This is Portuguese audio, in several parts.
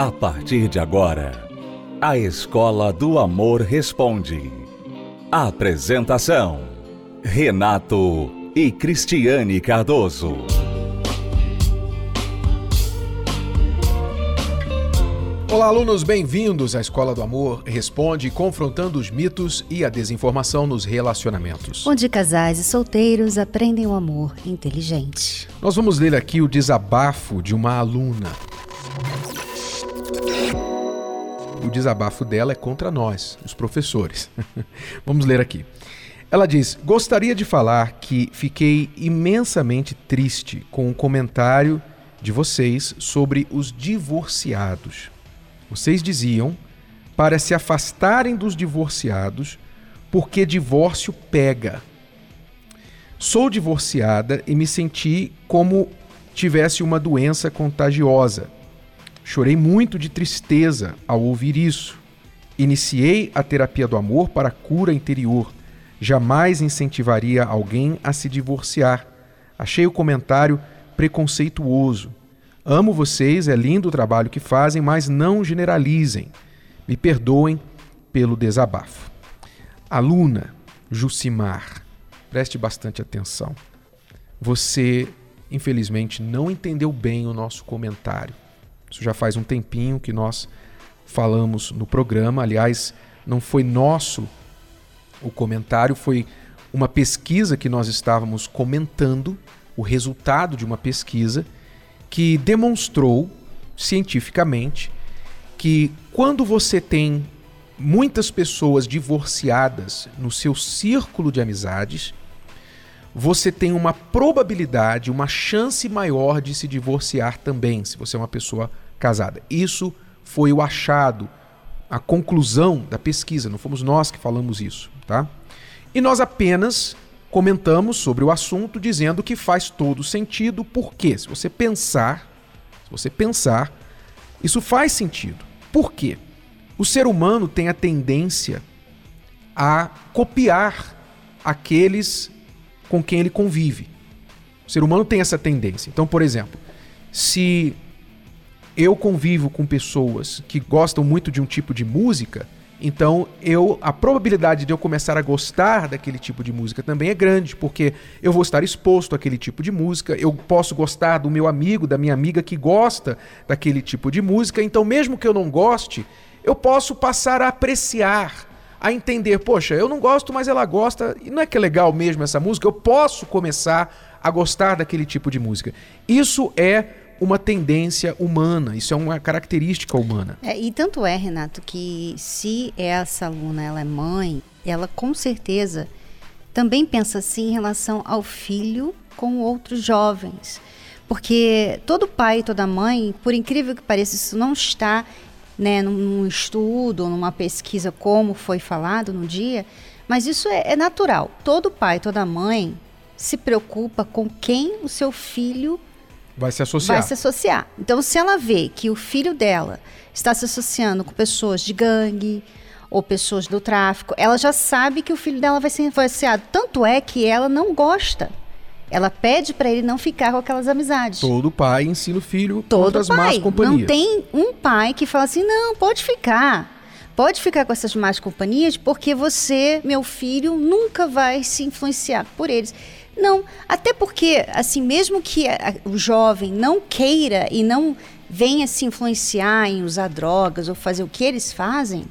A partir de agora, a Escola do Amor Responde. Apresentação: Renato e Cristiane Cardoso. Olá, alunos, bem-vindos à Escola do Amor Responde, confrontando os mitos e a desinformação nos relacionamentos. Onde casais e solteiros aprendem o amor inteligente. Nós vamos ler aqui o desabafo de uma aluna. O desabafo dela é contra nós, os professores. vamos ler aqui. Ela diz: Gostaria de falar que fiquei imensamente triste com o comentário de vocês sobre os divorciados. Vocês diziam para se afastarem dos divorciados, porque divórcio pega. Sou divorciada e me senti como tivesse uma doença contagiosa. Chorei muito de tristeza ao ouvir isso. Iniciei a terapia do amor para a cura interior. Jamais incentivaria alguém a se divorciar. Achei o comentário preconceituoso. Amo vocês, é lindo o trabalho que fazem, mas não generalizem. Me perdoem pelo desabafo. Aluna Jucimar, preste bastante atenção. Você, infelizmente, não entendeu bem o nosso comentário. Isso já faz um tempinho que nós falamos no programa. Aliás, não foi nosso o comentário, foi uma pesquisa que nós estávamos comentando, o resultado de uma pesquisa que demonstrou cientificamente que quando você tem muitas pessoas divorciadas no seu círculo de amizades, você tem uma probabilidade, uma chance maior de se divorciar também, se você é uma pessoa casada. Isso foi o achado, a conclusão da pesquisa, não fomos nós que falamos isso, tá? E nós apenas comentamos sobre o assunto dizendo que faz todo sentido, porque se você pensar, se você pensar, isso faz sentido. Por quê? O ser humano tem a tendência a copiar aqueles com quem ele convive. O ser humano tem essa tendência. Então, por exemplo, se eu convivo com pessoas que gostam muito de um tipo de música, então, eu a probabilidade de eu começar a gostar daquele tipo de música também é grande, porque eu vou estar exposto àquele tipo de música, eu posso gostar do meu amigo, da minha amiga que gosta daquele tipo de música, então mesmo que eu não goste, eu posso passar a apreciar, a entender, poxa, eu não gosto, mas ela gosta, e não é que é legal mesmo essa música, eu posso começar a gostar daquele tipo de música. Isso é uma tendência humana, isso é uma característica humana. É, e tanto é, Renato, que se essa aluna ela é mãe, ela com certeza também pensa assim em relação ao filho com outros jovens. Porque todo pai e toda mãe, por incrível que pareça, isso não está né, num estudo numa pesquisa como foi falado no dia, mas isso é, é natural. Todo pai, toda mãe se preocupa com quem o seu filho Vai se associar. Vai se associar. Então, se ela vê que o filho dela está se associando com pessoas de gangue ou pessoas do tráfico, ela já sabe que o filho dela vai ser associado. Tanto é que ela não gosta. Ela pede para ele não ficar com aquelas amizades. Todo pai ensina o filho Todo pai. más companhias. Não tem um pai que fala assim: não, pode ficar. Pode ficar com essas más companhias, porque você, meu filho, nunca vai se influenciar por eles. Não, até porque, assim, mesmo que a, o jovem não queira e não venha se influenciar em usar drogas ou fazer o que eles fazem,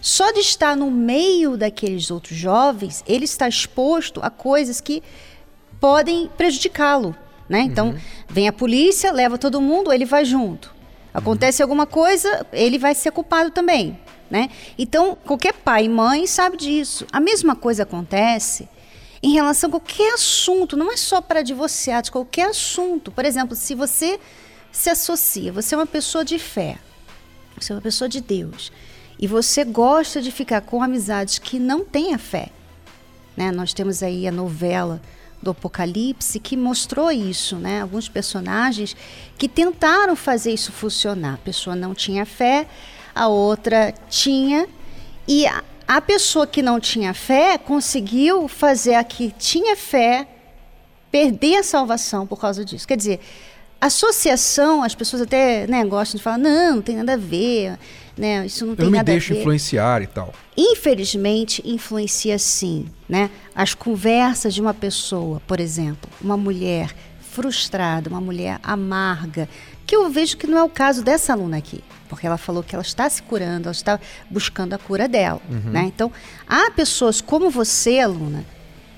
só de estar no meio daqueles outros jovens, ele está exposto a coisas que podem prejudicá-lo. Né? Então, uhum. vem a polícia, leva todo mundo, ele vai junto. Acontece uhum. alguma coisa, ele vai ser culpado também. Né? Então, qualquer pai e mãe sabe disso. A mesma coisa acontece em relação a qualquer assunto, não é só para divorciados, qualquer assunto. Por exemplo, se você se associa, você é uma pessoa de fé, você é uma pessoa de Deus, e você gosta de ficar com amizades que não têm a fé. Né? Nós temos aí a novela do Apocalipse que mostrou isso, né? Alguns personagens que tentaram fazer isso funcionar. A pessoa não tinha fé, a outra tinha, e a, a pessoa que não tinha fé conseguiu fazer a que tinha fé perder a salvação por causa disso. Quer dizer, associação, as pessoas até né, gostam de falar, não, não tem nada a ver, né? Isso não tem Eu me nada a deixo ver. influenciar e tal. Infelizmente, influencia sim, né? As conversas de uma pessoa, por exemplo, uma mulher frustrada, uma mulher amarga, que eu vejo que não é o caso dessa aluna aqui, porque ela falou que ela está se curando, ela está buscando a cura dela, né? Então, há pessoas como você, aluna,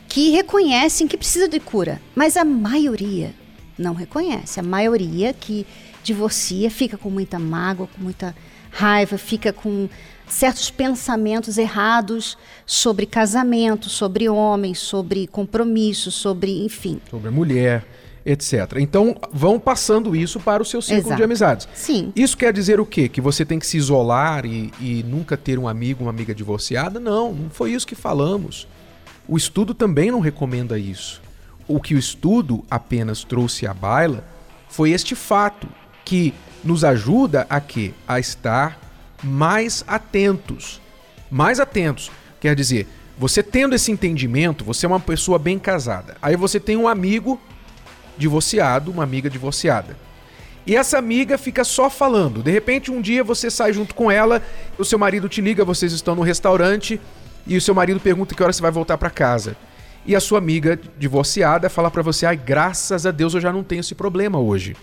que reconhecem que precisa de cura, mas a maioria não reconhece. A maioria que divorcia fica com muita mágoa, com muita raiva, fica com certos pensamentos errados sobre casamento, sobre homem, sobre compromisso, sobre, enfim. Sobre mulher, etc. Então, vão passando isso para o seu círculo Exato. de amizades. Sim. Isso quer dizer o quê? Que você tem que se isolar e, e nunca ter um amigo, uma amiga divorciada? Não, não foi isso que falamos. O estudo também não recomenda isso. O que o estudo apenas trouxe à baila foi este fato que nos ajuda a quê? A estar mais atentos. Mais atentos. Quer dizer, você tendo esse entendimento, você é uma pessoa bem casada. Aí você tem um amigo divorciado, uma amiga divorciada. E essa amiga fica só falando. De repente, um dia você sai junto com ela, o seu marido te liga, vocês estão no restaurante e o seu marido pergunta que hora você vai voltar para casa. E a sua amiga divorciada fala para você: "Ai, graças a Deus eu já não tenho esse problema hoje".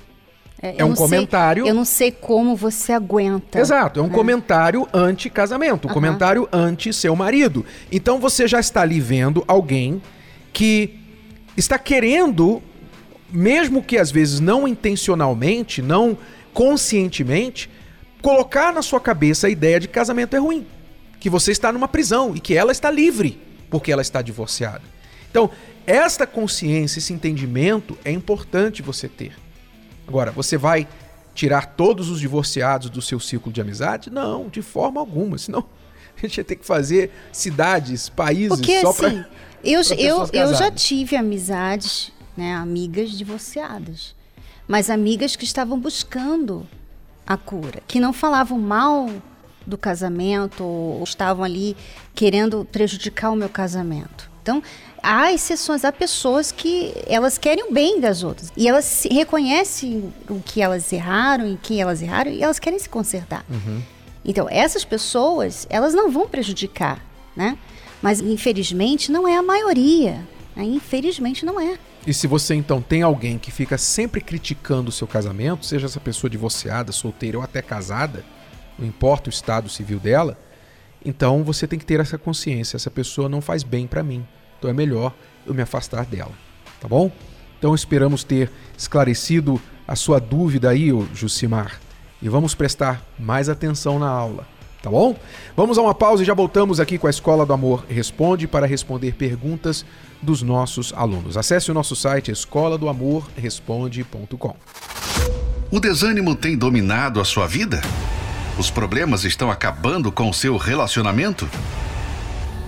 É, É um não sei- comentário- eu não sei como você aguenta. Exato, é um comentário anti-casamento, um Aham. comentário anti-seu marido. Então você já está ali vendo alguém que está querendo, mesmo que às vezes não intencionalmente, não conscientemente, colocar na sua cabeça a ideia de que casamento é ruim, que você está numa prisão e que ela está livre porque ela está divorciada. Então, esta consciência, esse entendimento é importante você ter. Agora, você vai tirar todos os divorciados do seu círculo de amizade? Não, de forma alguma. Senão a gente ia ter que fazer cidades, países Porque só assim, para. eu, pra eu, pessoas eu já tive amizades, né, amigas divorciadas, mas amigas que estavam buscando a cura, que não falavam mal do casamento ou estavam ali querendo prejudicar o meu casamento. Então, há exceções, há pessoas que elas querem o bem das outras e elas se reconhecem o que elas erraram e quem elas erraram e elas querem se consertar. Então, essas pessoas, elas não vão prejudicar, né? Mas, infelizmente, não é a maioria. né? Infelizmente, não é. E se você então tem alguém que fica sempre criticando o seu casamento, seja essa pessoa divorciada, solteira ou até casada, não importa o estado civil dela, então você tem que ter essa consciência. Essa pessoa não faz bem para mim. Então é melhor eu me afastar dela. Tá bom? Então esperamos ter esclarecido a sua dúvida aí, Jucimar. E vamos prestar mais atenção na aula. Tá bom? Vamos a uma pausa e já voltamos aqui com a Escola do Amor Responde para responder perguntas dos nossos alunos. Acesse o nosso site escola do amor responde.com. O desânimo tem dominado a sua vida? Os problemas estão acabando com o seu relacionamento?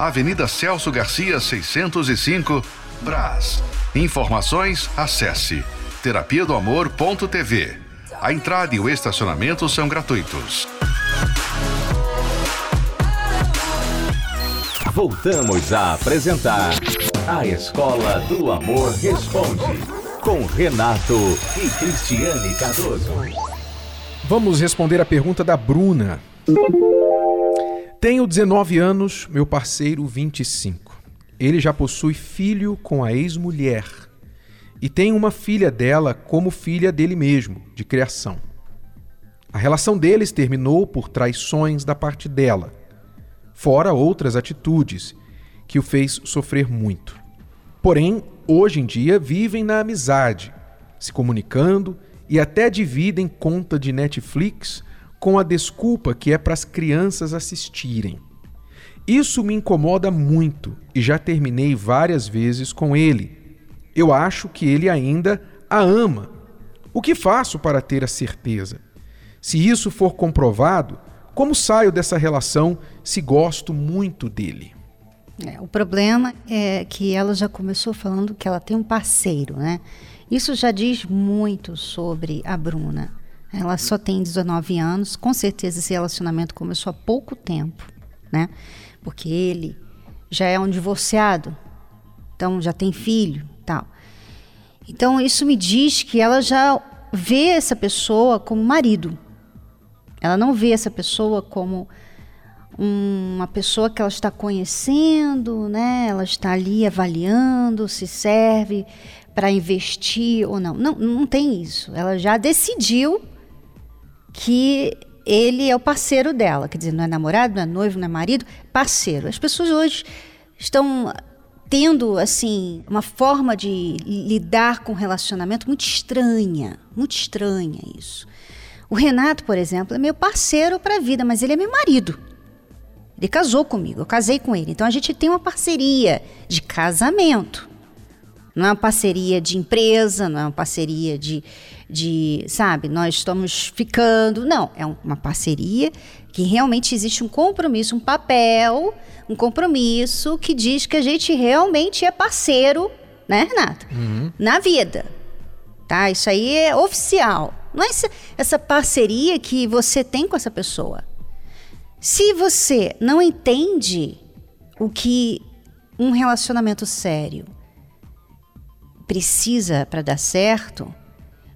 Avenida Celso Garcia, 605, Brás. Informações, acesse terapia do amor.tv. A entrada e o estacionamento são gratuitos. Voltamos a apresentar A Escola do Amor Responde, com Renato e Cristiane Cardoso. Vamos responder a pergunta da Bruna. Tenho 19 anos, meu parceiro 25. Ele já possui filho com a ex-mulher e tem uma filha dela como filha dele mesmo, de criação. A relação deles terminou por traições da parte dela, fora outras atitudes que o fez sofrer muito. Porém, hoje em dia vivem na amizade, se comunicando e até dividem conta de Netflix com a desculpa que é para as crianças assistirem. Isso me incomoda muito e já terminei várias vezes com ele. Eu acho que ele ainda a ama. O que faço para ter a certeza? Se isso for comprovado, como saio dessa relação se gosto muito dele? É, o problema é que ela já começou falando que ela tem um parceiro, né? Isso já diz muito sobre a Bruna. Ela só tem 19 anos, com certeza esse relacionamento começou há pouco tempo, né? Porque ele já é um divorciado, então já tem filho, tal. Então isso me diz que ela já vê essa pessoa como marido. Ela não vê essa pessoa como uma pessoa que ela está conhecendo, né? Ela está ali avaliando se serve para investir ou não. Não, não tem isso. Ela já decidiu que ele é o parceiro dela, quer dizer, não é namorado, não é noivo, não é marido, parceiro. As pessoas hoje estão tendo assim uma forma de lidar com relacionamento muito estranha, muito estranha isso. O Renato, por exemplo, é meu parceiro para a vida, mas ele é meu marido. Ele casou comigo, eu casei com ele. Então a gente tem uma parceria de casamento. Não é uma parceria de empresa, não é uma parceria de, de sabe, nós estamos ficando. Não, é uma parceria que realmente existe um compromisso, um papel, um compromisso que diz que a gente realmente é parceiro, né, Renato? Uhum. Na vida. Tá? Isso aí é oficial. Não é essa parceria que você tem com essa pessoa. Se você não entende o que um relacionamento sério precisa para dar certo,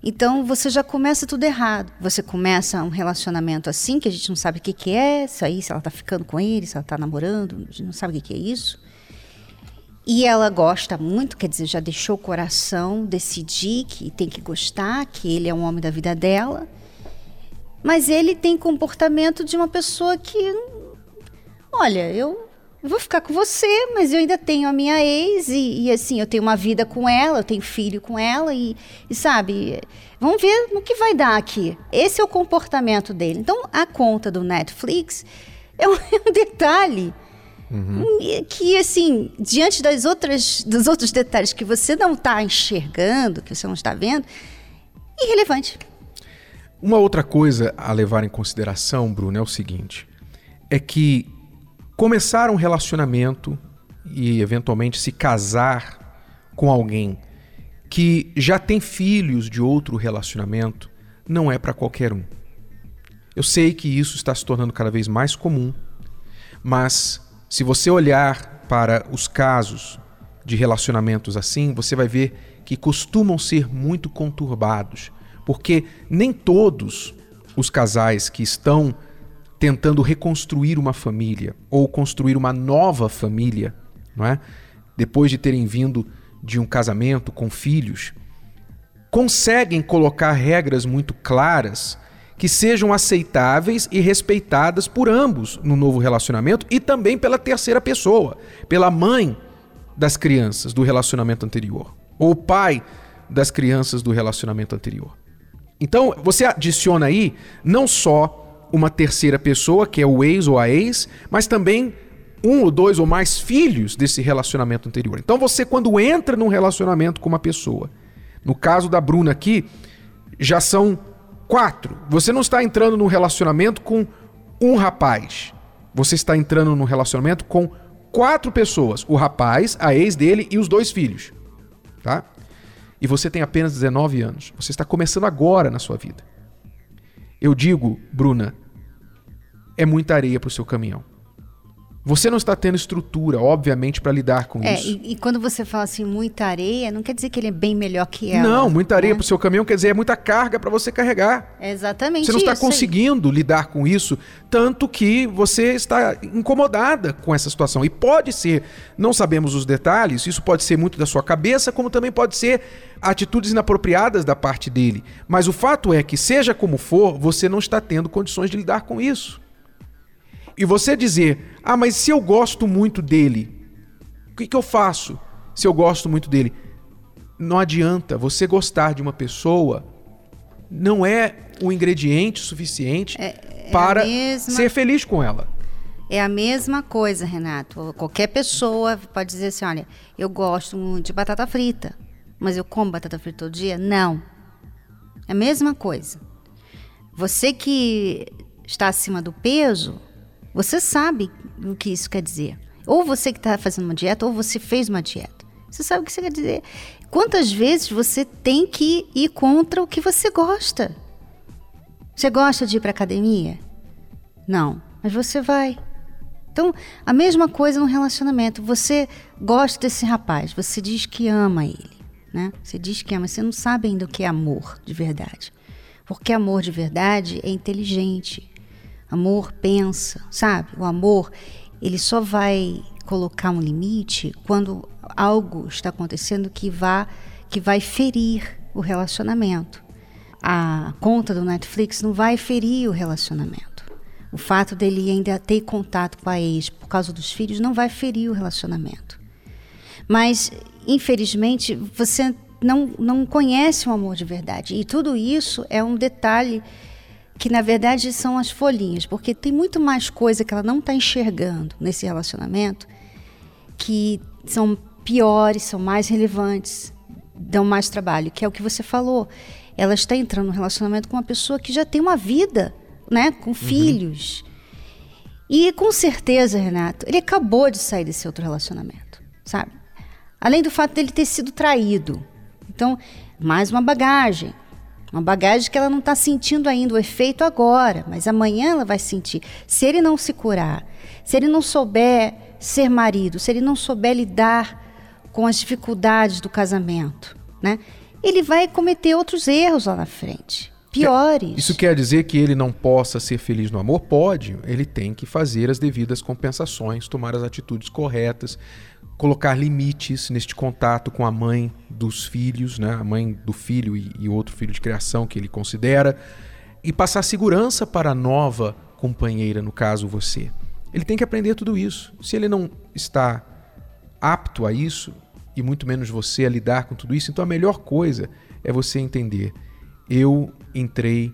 então você já começa tudo errado. Você começa um relacionamento assim, que a gente não sabe o que, que é, isso aí, se ela está ficando com ele, se ela está namorando, a gente não sabe o que, que é isso. E ela gosta muito, quer dizer, já deixou o coração decidir que tem que gostar, que ele é um homem da vida dela. Mas ele tem comportamento de uma pessoa que. Olha, eu vou ficar com você, mas eu ainda tenho a minha ex e, e, assim, eu tenho uma vida com ela, eu tenho filho com ela e, e, sabe, vamos ver no que vai dar aqui. Esse é o comportamento dele. Então, a conta do Netflix é um, é um detalhe Uhum. Que, assim, diante das outras, dos outros detalhes que você não está enxergando, que você não está vendo, irrelevante. Uma outra coisa a levar em consideração, Bruno, é o seguinte: é que começar um relacionamento e eventualmente se casar com alguém que já tem filhos de outro relacionamento não é para qualquer um. Eu sei que isso está se tornando cada vez mais comum, mas se você olhar para os casos de relacionamentos assim, você vai ver que costumam ser muito conturbados, porque nem todos os casais que estão tentando reconstruir uma família ou construir uma nova família, não é? Depois de terem vindo de um casamento com filhos, conseguem colocar regras muito claras que sejam aceitáveis e respeitadas por ambos no novo relacionamento e também pela terceira pessoa, pela mãe das crianças do relacionamento anterior, ou o pai das crianças do relacionamento anterior. Então, você adiciona aí não só uma terceira pessoa, que é o ex ou a ex, mas também um ou dois ou mais filhos desse relacionamento anterior. Então, você, quando entra num relacionamento com uma pessoa, no caso da Bruna aqui, já são Quatro, você não está entrando num relacionamento com um rapaz. Você está entrando num relacionamento com quatro pessoas: o rapaz, a ex dele e os dois filhos. Tá? E você tem apenas 19 anos. Você está começando agora na sua vida. Eu digo, Bruna, é muita areia para o seu caminhão. Você não está tendo estrutura, obviamente, para lidar com é, isso. E, e, quando você fala assim, muita areia, não quer dizer que ele é bem melhor que ela. Não, muita areia né? para o seu caminhão quer dizer é muita carga para você carregar. É exatamente Você não está conseguindo aí. lidar com isso, tanto que você está incomodada com essa situação. E pode ser, não sabemos os detalhes, isso pode ser muito da sua cabeça, como também pode ser atitudes inapropriadas da parte dele. Mas o fato é que, seja como for, você não está tendo condições de lidar com isso. E você dizer, ah, mas se eu gosto muito dele, o que, que eu faço se eu gosto muito dele? Não adianta. Você gostar de uma pessoa não é o ingrediente suficiente é, é para mesma... ser feliz com ela. É a mesma coisa, Renato. Qualquer pessoa pode dizer assim: olha, eu gosto muito de batata frita, mas eu como batata frita todo dia? Não. É a mesma coisa. Você que está acima do peso, você sabe o que isso quer dizer. Ou você que está fazendo uma dieta, ou você fez uma dieta. Você sabe o que isso quer dizer. Quantas vezes você tem que ir contra o que você gosta? Você gosta de ir para academia? Não, mas você vai. Então, a mesma coisa no relacionamento. Você gosta desse rapaz, você diz que ama ele, né? Você diz que ama, você não sabe ainda o que é amor de verdade. Porque amor de verdade é inteligente. Amor pensa, sabe? O amor, ele só vai colocar um limite quando algo está acontecendo que vá que vai ferir o relacionamento. A conta do Netflix não vai ferir o relacionamento. O fato dele ainda ter contato com a ex por causa dos filhos não vai ferir o relacionamento. Mas, infelizmente, você não, não conhece o amor de verdade. E tudo isso é um detalhe que, na verdade, são as folhinhas, porque tem muito mais coisa que ela não está enxergando nesse relacionamento que são piores, são mais relevantes, dão mais trabalho, que é o que você falou. Ela está entrando no relacionamento com uma pessoa que já tem uma vida né, com uhum. filhos. E com certeza, Renato, ele acabou de sair desse outro relacionamento, sabe? Além do fato dele ter sido traído. Então, mais uma bagagem. Uma bagagem que ela não está sentindo ainda o efeito agora, mas amanhã ela vai sentir. Se ele não se curar, se ele não souber ser marido, se ele não souber lidar com as dificuldades do casamento, né? Ele vai cometer outros erros lá na frente piores. Isso quer dizer que ele não possa ser feliz no amor? Pode. Ele tem que fazer as devidas compensações, tomar as atitudes corretas, colocar limites neste contato com a mãe dos filhos, né? a mãe do filho e, e outro filho de criação que ele considera, e passar segurança para a nova companheira, no caso você. Ele tem que aprender tudo isso. Se ele não está apto a isso, e muito menos você a lidar com tudo isso, então a melhor coisa é você entender eu entrei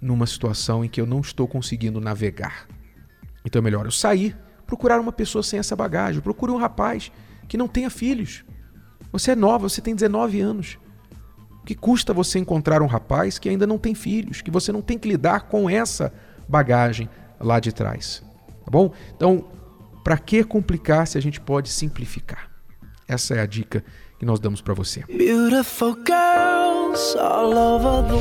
numa situação em que eu não estou conseguindo navegar. Então é melhor eu sair, procurar uma pessoa sem essa bagagem. Procure um rapaz que não tenha filhos. Você é nova, você tem 19 anos. O que custa você encontrar um rapaz que ainda não tem filhos, que você não tem que lidar com essa bagagem lá de trás? Tá bom? Então, para que complicar se a gente pode simplificar? Essa é a dica que nós damos para você.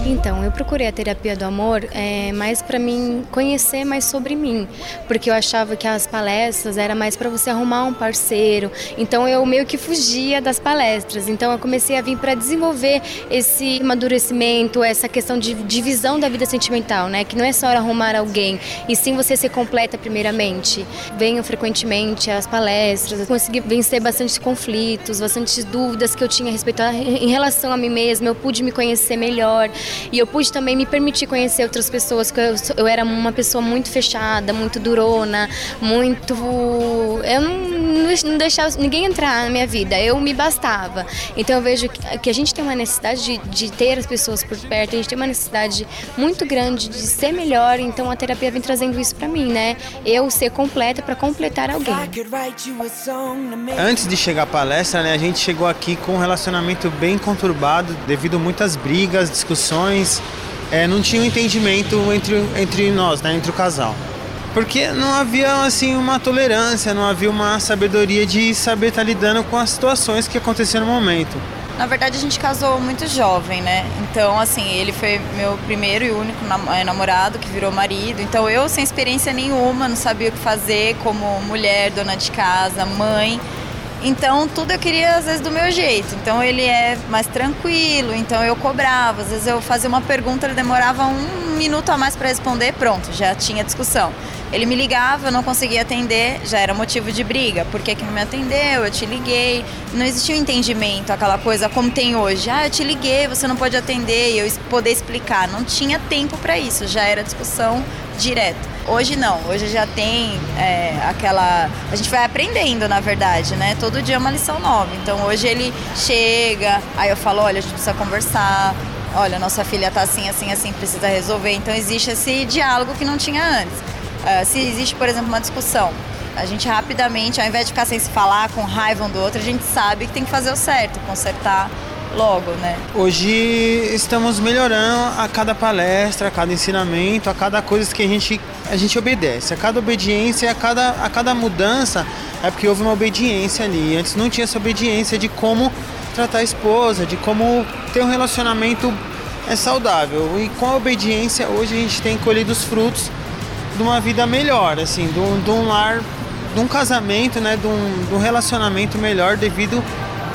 Então, eu procurei a terapia do amor é, mais para mim conhecer mais sobre mim, porque eu achava que as palestras era mais para você arrumar um parceiro. Então, eu meio que fugia das palestras. Então, eu comecei a vir para desenvolver esse amadurecimento, essa questão de divisão da vida sentimental, né? Que não é só arrumar alguém, e sim você ser completa primeiramente. Venho frequentemente às palestras, consegui vencer bastante conflitos, bastante dúvidas que eu tinha a respeito a, em relação a mim mesma, eu pude me conhecer melhor e eu pude também me permitir conhecer outras pessoas, que eu, eu era uma pessoa muito fechada, muito durona, muito. Eu não, não deixava ninguém entrar na minha vida, eu me bastava. Então eu vejo que, que a gente tem uma necessidade de, de ter as pessoas por perto, a gente tem uma necessidade muito grande de ser melhor, então a terapia vem trazendo isso para mim, né? Eu ser completa para completar alguém. Antes de chegar à palestra, né, a gente chegou aqui com um relacionamento bem conturbado devido a muitas brigas, discussões. É, não tinha um entendimento entre, entre nós, né, entre o casal. Porque não havia assim uma tolerância, não havia uma sabedoria de saber estar lidando com as situações que aconteciam no momento. Na verdade, a gente casou muito jovem, né? Então, assim, ele foi meu primeiro e único é, namorado que virou marido. Então, eu, sem experiência nenhuma, não sabia o que fazer como mulher, dona de casa, mãe. Então tudo eu queria às vezes do meu jeito. Então ele é mais tranquilo, então eu cobrava. Às vezes eu fazia uma pergunta, ele demorava um minuto a mais para responder, pronto, já tinha discussão. Ele me ligava, eu não conseguia atender, já era motivo de briga. Por que, que não me atendeu? Eu te liguei. Não existia um entendimento, aquela coisa como tem hoje. Ah, eu te liguei, você não pode atender e eu poder explicar. Não tinha tempo para isso, já era discussão direta. Hoje não, hoje já tem é, aquela. A gente vai aprendendo, na verdade, né? Todo dia é uma lição nova. Então hoje ele chega, aí eu falo: olha, a gente precisa conversar. Olha, nossa filha tá assim, assim, assim, precisa resolver. Então existe esse diálogo que não tinha antes. Uh, se existe, por exemplo, uma discussão, a gente rapidamente, ao invés de ficar sem se falar, com raiva um do outro, a gente sabe que tem que fazer o certo, consertar logo, né? Hoje estamos melhorando a cada palestra, a cada ensinamento, a cada coisa que a gente, a gente obedece. A cada obediência, a cada, a cada mudança, é porque houve uma obediência ali. Antes não tinha essa obediência de como tratar a esposa, de como ter um relacionamento é saudável. E com a obediência, hoje a gente tem colhido os frutos de uma vida melhor, assim, de um, de um lar, de um casamento, né, de um, de um relacionamento melhor devido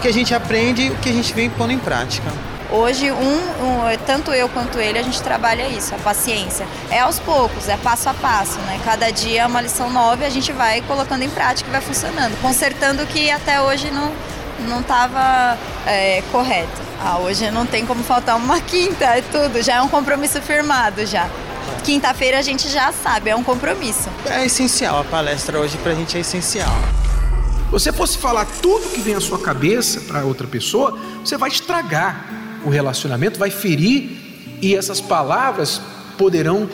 que a gente aprende e o que a gente vem pondo em prática. Hoje, um, um, tanto eu quanto ele, a gente trabalha isso, a paciência. É aos poucos, é passo a passo, né? Cada dia é uma lição nova e a gente vai colocando em prática e vai funcionando, consertando o que até hoje não não estava é, correto. Ah, hoje não tem como faltar uma quinta, é tudo, já é um compromisso firmado já. Quinta-feira a gente já sabe, é um compromisso. É essencial, a palestra hoje pra gente é essencial. Você fosse falar tudo que vem à sua cabeça para outra pessoa, você vai estragar o relacionamento, vai ferir e essas palavras poderão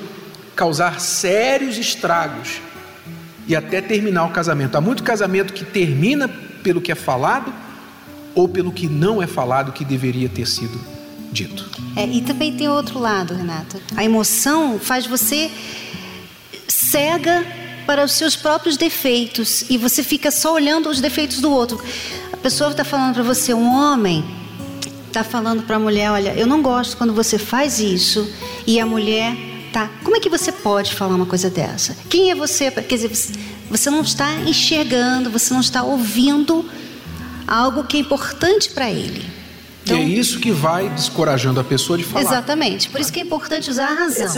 causar sérios estragos e até terminar o casamento. Há muito casamento que termina pelo que é falado ou pelo que não é falado que deveria ter sido dito. É, e também tem outro lado, Renato. A emoção faz você cega para os seus próprios defeitos e você fica só olhando os defeitos do outro. A pessoa está falando para você, um homem está falando para a mulher, olha, eu não gosto quando você faz isso e a mulher tá. Como é que você pode falar uma coisa dessa? Quem é você? Quer dizer, você não está enxergando, você não está ouvindo algo que é importante para ele. Então, é isso que vai descorajando a pessoa de falar. Exatamente. Por isso que é importante usar a razão.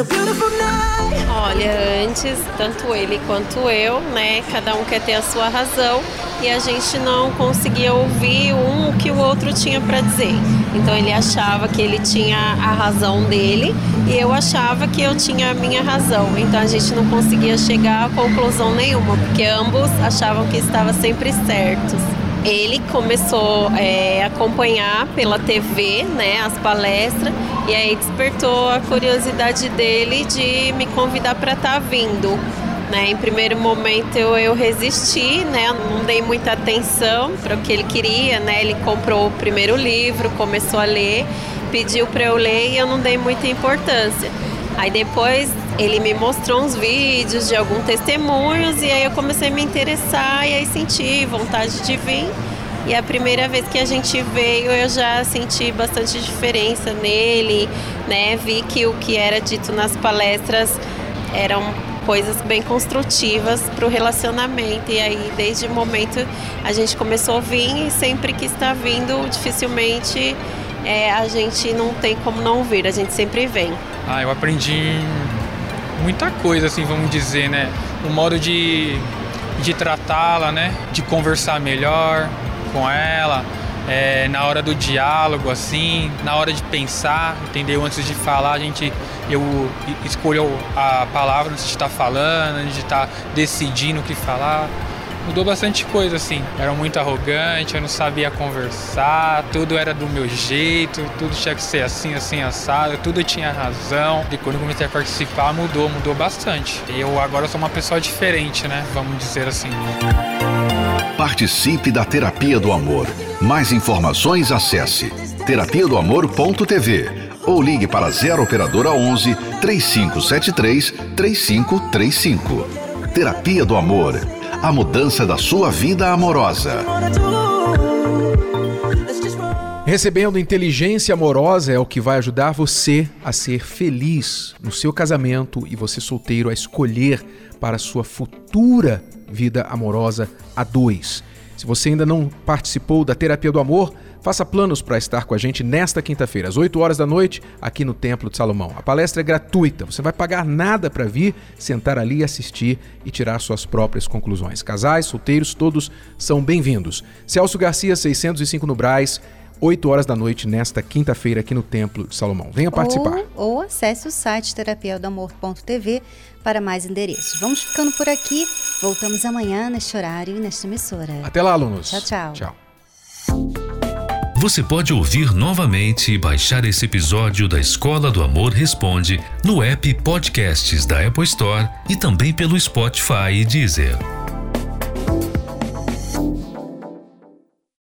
Tanto ele quanto eu, né? Cada um quer ter a sua razão e a gente não conseguia ouvir um o que o outro tinha para dizer. Então ele achava que ele tinha a razão dele e eu achava que eu tinha a minha razão. Então a gente não conseguia chegar a conclusão nenhuma, porque ambos achavam que estava sempre certos ele começou é, a acompanhar pela TV, né, as palestras, e aí despertou a curiosidade dele de me convidar para estar tá vindo. Né? Em primeiro momento eu, eu resisti, né? não dei muita atenção para o que ele queria. Né? Ele comprou o primeiro livro, começou a ler, pediu para eu ler e eu não dei muita importância. Aí depois ele me mostrou uns vídeos de alguns testemunhos e aí eu comecei a me interessar e aí senti vontade de vir. E a primeira vez que a gente veio, eu já senti bastante diferença nele, né? Vi que o que era dito nas palestras eram coisas bem construtivas para o relacionamento. E aí, desde o momento, a gente começou a vir e sempre que está vindo, dificilmente é, a gente não tem como não vir, a gente sempre vem. Ah, eu aprendi muita coisa, assim, vamos dizer, né? O modo de, de tratá-la, né? De conversar melhor com ela, é, na hora do diálogo, assim, na hora de pensar, entendeu? Antes de falar, a gente, eu escolho a palavra antes de estar falando, antes de estar decidindo o que falar mudou bastante coisa, assim. Era muito arrogante, eu não sabia conversar, tudo era do meu jeito, tudo tinha que ser assim, assim, assado, tudo tinha razão. E quando comecei a participar, mudou, mudou bastante. Eu agora sou uma pessoa diferente, né? Vamos dizer assim. Participe da Terapia do Amor. Mais informações acesse terapia do amor.tv ou ligue para 0 operadora 11 3573 3535. Terapia do Amor a mudança da sua vida amorosa. Recebendo inteligência amorosa é o que vai ajudar você a ser feliz no seu casamento e você solteiro a escolher para sua futura vida amorosa a dois. Se você ainda não participou da terapia do amor, Faça planos para estar com a gente nesta quinta-feira, às 8 horas da noite, aqui no Templo de Salomão. A palestra é gratuita, você vai pagar nada para vir, sentar ali, assistir e tirar suas próprias conclusões. Casais, solteiros, todos são bem-vindos. Celso Garcia, 605 no Braz. 8 horas da noite nesta quinta-feira aqui no Templo de Salomão. Venha participar. Ou, ou acesse o site terapiaudamor.tv para mais endereços. Vamos ficando por aqui. Voltamos amanhã neste horário e nesta emissora. Até lá, alunos. Tchau, tchau. Tchau. Você pode ouvir novamente e baixar esse episódio da Escola do Amor Responde no app Podcasts da Apple Store e também pelo Spotify e Deezer.